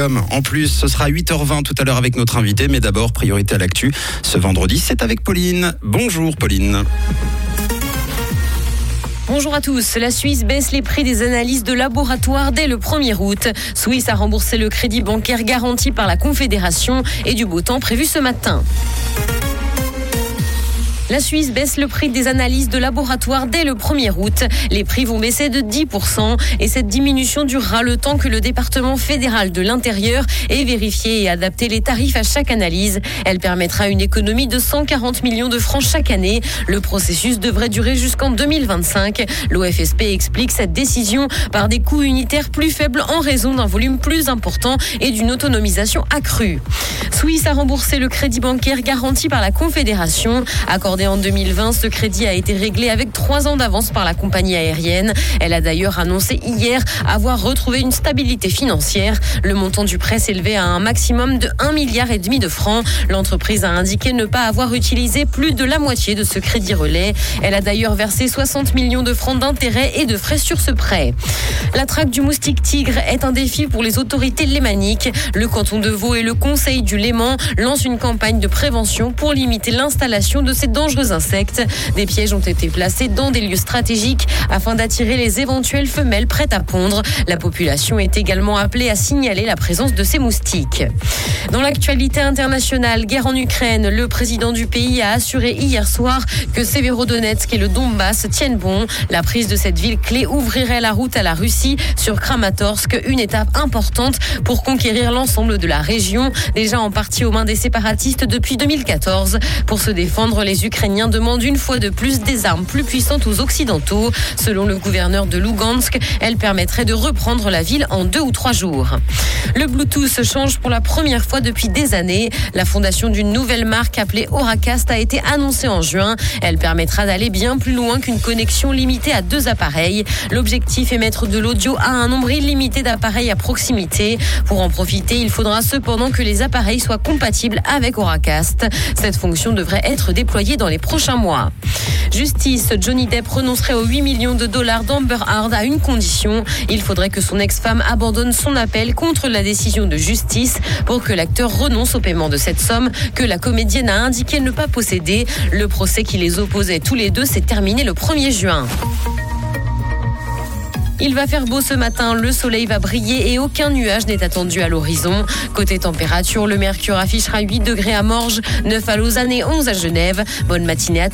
En plus, ce sera 8h20 tout à l'heure avec notre invité, mais d'abord, priorité à l'actu. Ce vendredi, c'est avec Pauline. Bonjour Pauline. Bonjour à tous. La Suisse baisse les prix des analyses de laboratoire dès le 1er août. Suisse a remboursé le crédit bancaire garanti par la Confédération et du beau temps prévu ce matin. La Suisse baisse le prix des analyses de laboratoire dès le 1er août. Les prix vont baisser de 10% et cette diminution durera le temps que le département fédéral de l'intérieur ait vérifié et adapté les tarifs à chaque analyse. Elle permettra une économie de 140 millions de francs chaque année. Le processus devrait durer jusqu'en 2025. L'OFSP explique cette décision par des coûts unitaires plus faibles en raison d'un volume plus important et d'une autonomisation accrue. Suisse a remboursé le crédit bancaire garanti par la Confédération. En 2020, ce crédit a été réglé avec trois ans d'avance par la compagnie aérienne. Elle a d'ailleurs annoncé hier avoir retrouvé une stabilité financière. Le montant du prêt s'élevait à un maximum de 1 milliard et demi de francs. L'entreprise a indiqué ne pas avoir utilisé plus de la moitié de ce crédit relais. Elle a d'ailleurs versé 60 millions de francs d'intérêts et de frais sur ce prêt. La traque du moustique tigre est un défi pour les autorités lémaniques. Le canton de Vaud et le conseil du Léman lancent une campagne de prévention pour limiter l'installation de ces dangereux insectes. Des pièges ont été placés dans des lieux stratégiques afin d'attirer les éventuelles femelles prêtes à pondre. La population est également appelée à signaler la présence de ces moustiques. Dans l'actualité internationale, guerre en Ukraine, le président du pays a assuré hier soir que Severodonetsk et le Donbass tiennent bon. La prise de cette ville clé ouvrirait la route à la Russie sur Kramatorsk, une étape importante pour conquérir l'ensemble de la région, déjà en partie aux mains des séparatistes depuis 2014. Pour se défendre, les Ukrainiens demandent une fois de plus des armes plus puissantes aux Occidentaux. Selon le gouverneur de Lugansk, elle permettrait de reprendre la ville en deux ou trois jours. Le Bluetooth change pour la première fois depuis des années. La fondation d'une nouvelle marque appelée Oracast a été annoncée en juin. Elle permettra d'aller bien plus loin qu'une connexion limitée à deux appareils. L'objectif est mettre de l'audio à un nombre illimité d'appareils à proximité. Pour en profiter, il faudra cependant que les appareils soient compatibles avec Oracast. Cette fonction devrait être déployée dans les prochains mois. Justice, Johnny Depp renoncerait aux 8 millions de dollars d'Amber Hard à une condition. Il faudrait que son ex-femme abandonne son appel contre la décision de justice pour que l'acteur renonce au paiement de cette somme que la comédienne a indiqué ne pas posséder. Le procès qui les opposait tous les deux s'est terminé le 1er juin. Il va faire beau ce matin, le soleil va briller et aucun nuage n'est attendu à l'horizon. Côté température, le mercure affichera 8 degrés à Morges, 9 à Lausanne et 11 à Genève. Bonne matinée à